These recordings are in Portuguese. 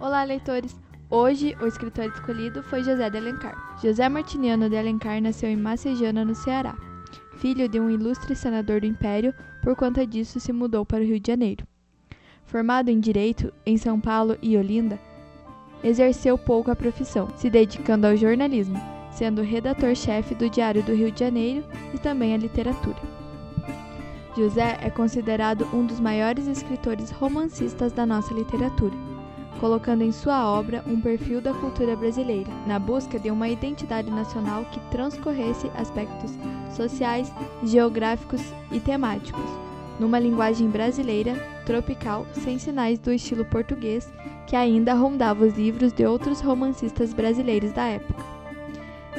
Olá, leitores! Hoje, o escritor escolhido foi José de Alencar. José Martiniano de Alencar nasceu em Macejana, no Ceará. Filho de um ilustre senador do Império, por conta disso se mudou para o Rio de Janeiro. Formado em Direito em São Paulo e Olinda, exerceu pouco a profissão, se dedicando ao jornalismo, sendo redator-chefe do Diário do Rio de Janeiro e também à literatura. José é considerado um dos maiores escritores romancistas da nossa literatura colocando em sua obra um perfil da cultura brasileira, na busca de uma identidade nacional que transcorresse aspectos sociais, geográficos e temáticos, numa linguagem brasileira, tropical, sem sinais do estilo português que ainda rondava os livros de outros romancistas brasileiros da época.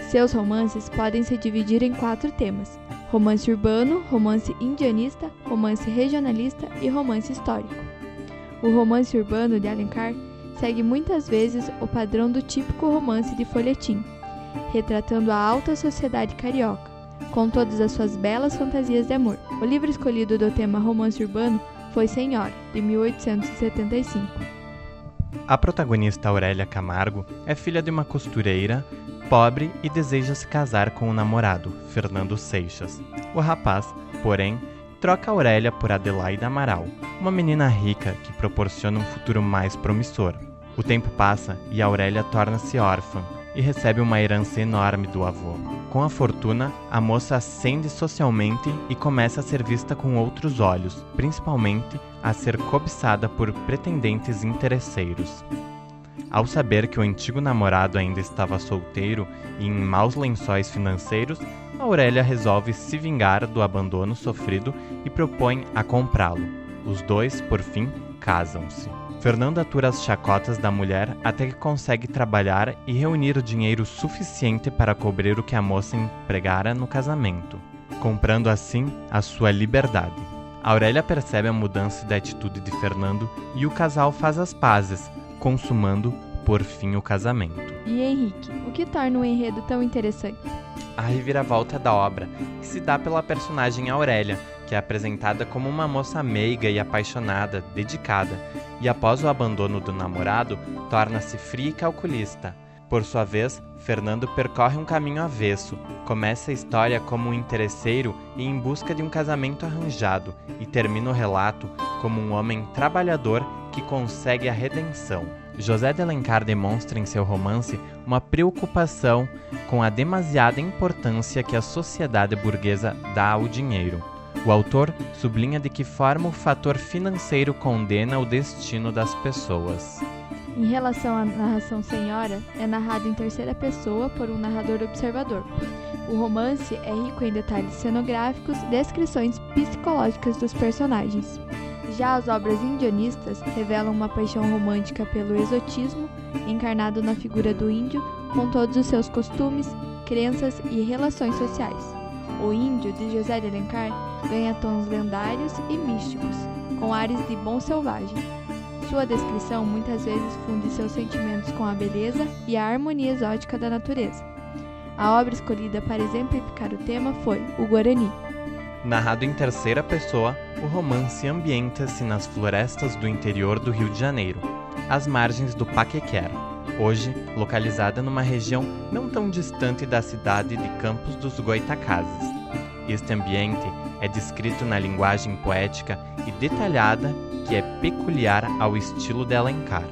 Seus romances podem se dividir em quatro temas: romance urbano, romance indianista, romance regionalista e romance histórico. O romance urbano de Alencar segue muitas vezes o padrão do típico romance de folhetim, retratando a alta sociedade carioca, com todas as suas belas fantasias de amor. O livro escolhido do tema romance urbano foi Senhora, de 1875. A protagonista Aurélia Camargo é filha de uma costureira pobre e deseja se casar com o namorado, Fernando Seixas. O rapaz, porém, troca Aurélia por Adelaide Amaral, uma menina rica que proporciona um futuro mais promissor. O tempo passa e Aurélia torna-se órfã e recebe uma herança enorme do avô. Com a fortuna, a moça ascende socialmente e começa a ser vista com outros olhos, principalmente a ser cobiçada por pretendentes interesseiros. Ao saber que o antigo namorado ainda estava solteiro e em maus lençóis financeiros, Aurélia resolve se vingar do abandono sofrido e propõe a comprá-lo. Os dois, por fim, casam-se. Fernando atura as chacotas da mulher até que consegue trabalhar e reunir o dinheiro suficiente para cobrir o que a moça empregara no casamento, comprando assim a sua liberdade. Aurélia percebe a mudança de atitude de Fernando e o casal faz as pazes, consumando por fim o casamento. E Henrique, o que torna o enredo tão interessante? A reviravolta da obra, que se dá pela personagem Aurélia, que é apresentada como uma moça meiga e apaixonada, dedicada, e após o abandono do namorado, torna-se fria e calculista. Por sua vez, Fernando percorre um caminho avesso, começa a história como um interesseiro e em busca de um casamento arranjado, e termina o relato como um homem trabalhador que consegue a redenção. José de Alencar demonstra em seu romance uma preocupação com a demasiada importância que a sociedade burguesa dá ao dinheiro. O autor sublinha de que forma o fator financeiro condena o destino das pessoas. Em relação à narração senhora, é narrado em terceira pessoa por um narrador observador. O romance é rico em detalhes cenográficos e descrições psicológicas dos personagens. Já as obras indianistas revelam uma paixão romântica pelo exotismo, encarnado na figura do índio, com todos os seus costumes, crenças e relações sociais. O Índio, de José de Alencar, ganha tons lendários e místicos, com ares de bom selvagem. Sua descrição muitas vezes funde seus sentimentos com a beleza e a harmonia exótica da natureza. A obra escolhida para exemplificar o tema foi O Guarani. Narrado em terceira pessoa, o romance ambienta-se nas florestas do interior do Rio de Janeiro, às margens do Paquequera, hoje localizada numa região não tão distante da cidade de Campos dos Goitacazes. Este ambiente é descrito na linguagem poética e detalhada que é peculiar ao estilo de Alencar.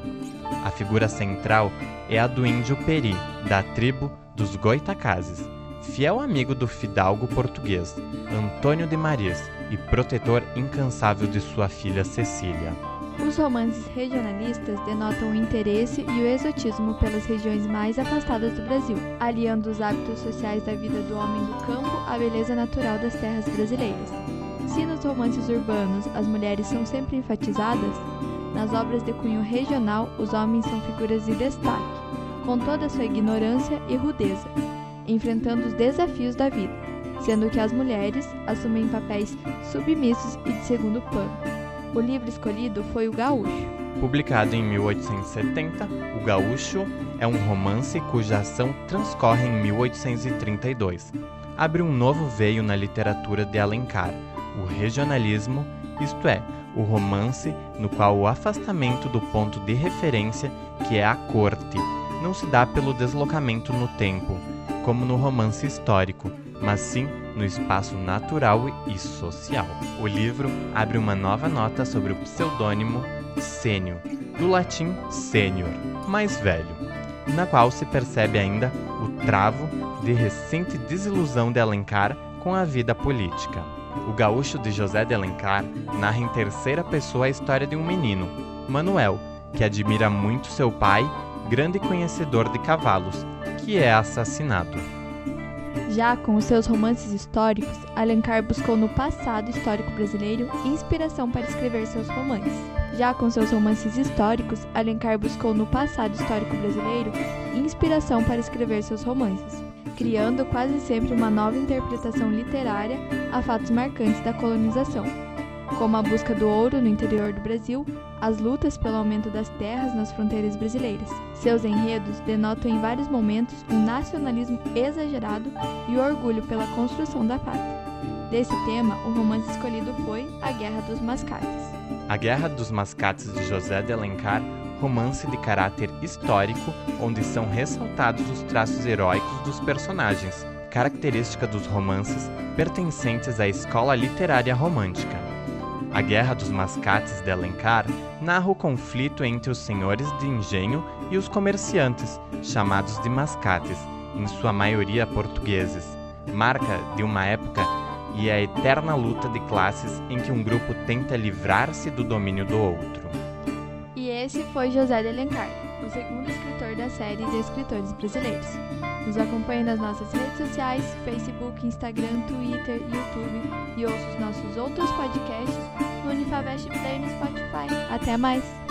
A figura central é a do índio Peri, da tribo dos Goitacazes, fiel amigo do fidalgo português Antônio de Maris e protetor incansável de sua filha Cecília. Os romances regionalistas denotam o interesse e o exotismo pelas regiões mais afastadas do Brasil, aliando os hábitos sociais da vida do homem do campo à beleza natural das terras brasileiras. Se nos romances urbanos as mulheres são sempre enfatizadas, nas obras de cunho regional os homens são figuras de destaque, com toda sua ignorância e rudeza, enfrentando os desafios da vida, sendo que as mulheres assumem papéis submissos e de segundo plano. O livro escolhido foi O Gaúcho. Publicado em 1870, O Gaúcho é um romance cuja ação transcorre em 1832. Abre um novo veio na literatura de Alencar, o regionalismo isto é, o romance no qual o afastamento do ponto de referência, que é a corte, não se dá pelo deslocamento no tempo, como no romance histórico, mas sim no espaço natural e social. O livro abre uma nova nota sobre o pseudônimo Sênio, do latim sênior, mais velho, na qual se percebe ainda o travo de recente desilusão de Alencar com a vida política. O gaúcho de José de Alencar narra em terceira pessoa a história de um menino, Manuel, que admira muito seu pai, grande conhecedor de cavalos, que é assassinado. Já com os seus romances históricos, Alencar buscou no passado histórico brasileiro inspiração para escrever seus romances. Já com seus romances históricos, Alencar buscou no passado histórico brasileiro inspiração para escrever seus romances, criando quase sempre uma nova interpretação literária a fatos marcantes da colonização, como a busca do ouro no interior do Brasil, as lutas pelo aumento das terras nas fronteiras brasileiras. Seus enredos denotam em vários momentos um nacionalismo exagerado e o orgulho pela construção da pátria. Desse tema, o romance escolhido foi A Guerra dos Mascates. A Guerra dos Mascates de José de Alencar, romance de caráter histórico, onde são ressaltados os traços heróicos dos personagens, característica dos romances pertencentes à escola literária romântica. A Guerra dos Mascates de Alencar narra o conflito entre os senhores de engenho e os comerciantes, chamados de mascates, em sua maioria portugueses, marca de uma época e a eterna luta de classes em que um grupo tenta livrar-se do domínio do outro. E esse foi José de Alencar, o segundo escritor da série de escritores brasileiros. Nos acompanhe nas nossas redes sociais, Facebook, Instagram, Twitter, YouTube e ouça os nossos outros podcasts no Unifavest Play no Spotify. Até mais!